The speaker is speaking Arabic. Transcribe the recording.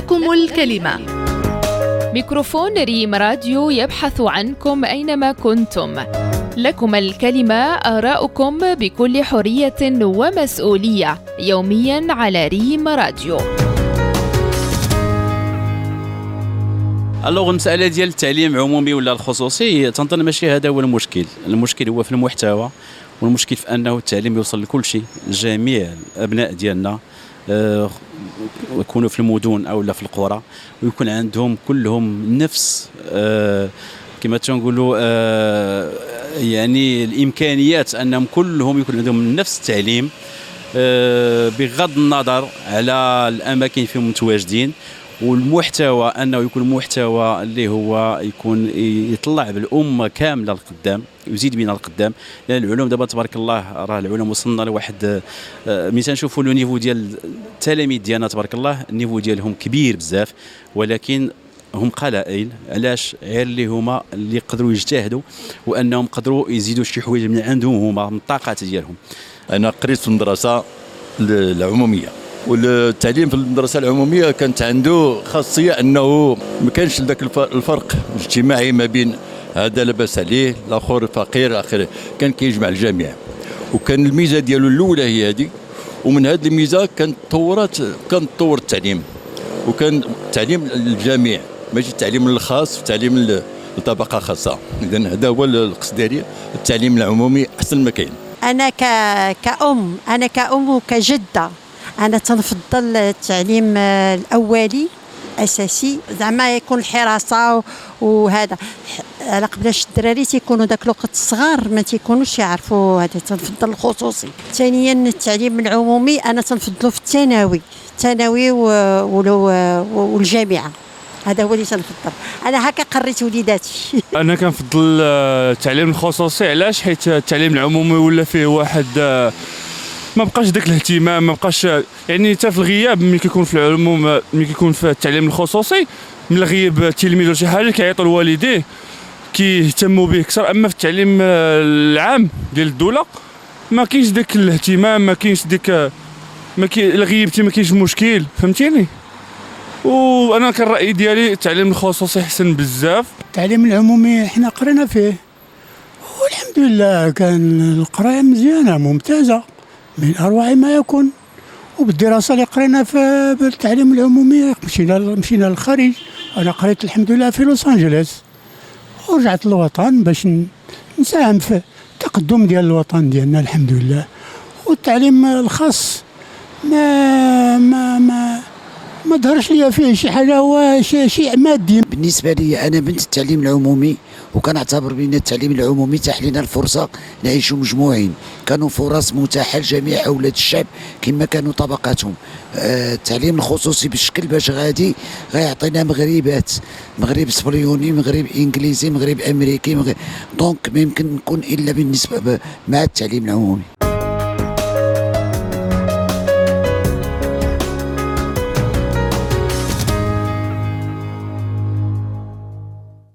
لكم الكلمة. ميكروفون ريم راديو يبحث عنكم أينما كنتم. لكم الكلمة آراؤكم بكل حرية ومسؤولية يوميا على ريم راديو. alors المسألة ديال التعليم العمومي ولا الخصوصي؟ تنظن ماشي هذا هو المشكل. المشكل هو في المحتوى والمشكل في أنه التعليم يوصل لكل شيء. جميع الأبناء ديالنا آه، يكونوا في المدن أو لا في القرى ويكون عندهم كلهم نفس آه، كما تنقولوا آه، يعني الإمكانيات أنهم كلهم يكون عندهم نفس التعليم بغض النظر على الأماكن فيهم متواجدين والمحتوى أنه يكون محتوى اللي هو يكون يطلع بالأمة كاملة للقدام يزيد بنا القدام لأن العلوم دابا تبارك الله راه العلوم وصلنا لواحد آه، ملي تنشوفوا لو نيفو ديال التلاميذ ديالنا تبارك الله النيفو ديالهم كبير بزاف ولكن هم قلائل. علاش؟ غير اللي هما اللي قدروا يجتهدوا وأنهم قدروا يزيدوا شي حوايج من عندهم هما من الطاقات ديالهم. أنا قريت في المدرسة العمومية. والتعليم في المدرسة العمومية كانت عنده خاصية أنه ما كانش ذاك الفرق الاجتماعي ما بين هذا لاباس عليه الآخر فقير آخره. كان كيجمع الجميع. وكان الميزة ديالو الأولى هي هذه. ومن هذه الميزة كانت طورات كان طور التعليم. وكان التعليم للجميع ماشي التعليم الخاص التعليم لطبقه خاصة. اذا هذا هو القصد ديالي. التعليم العمومي أحسن ما كاين. أنا ك... كأم أنا كأم وكجدة. أنا تنفضل التعليم الأولي أساسي. زعما يكون الحراسة وهذا. على قبلاش الدراري تيكونوا ذاك الوقت صغار ما تيكونوش يعرفوا هذا. تنفضل الخصوصي. ثانيا التعليم العمومي أنا تنفضلو في الثانوي. الثانوي والجامعة. هذا هو اللي تنفضل. أنا هكا قريت وليداتي. أنا كنفضل التعليم الخصوصي. علاش؟ حيت التعليم العمومي ولا فيه واحد ما بقاش داك الاهتمام ما بقاش يعني حتى في الغياب ملي كيكون في العموم ملي كيكون في التعليم الخصوصي من الغياب التلميذ ولا شي حاجة كيعيطوا لوالديه كيهتموا به أكثر. أما في التعليم العام ديال الدولة ما كاينش داك الاهتمام ما كاينش ديك ما كي غيبتي ما كاينش مشكل فهمتيني؟ وأنا كان الراي ديالي التعليم الخصوصي أحسن بزاف. التعليم العمومي حنا قرينا فيه. والحمد لله كان القراية مزيانة ممتازة. من أروع ما يكون. وبالدراسة اللي قرينا في التعليم العمومي مشينا مشينا للخارج. أنا قريت الحمد لله في لوس أنجلوس. ورجعت للوطن باش نساهم في التقدم ديال الوطن ديالنا الحمد لله. والتعليم الخاص ما ما ما ما ظهرش ليا فيه شي حاجة هو شيء مادي بالنسبة لي أنا بنت التعليم العمومي. وكنعتبر بأن التعليم العمومي تاح لنا الفرصة نعيشوا مجموعين. كانوا فرص متاحة لجميع أولاد الشعب كما كانوا طبقاتهم. آه التعليم الخصوصي بالشكل باش غادي غيعطينا مغربات. مغرب صبريوني مغرب إنجليزي مغرب أمريكي مغرب دونك ما يمكن نكون إلا بالنسبة مع التعليم العمومي.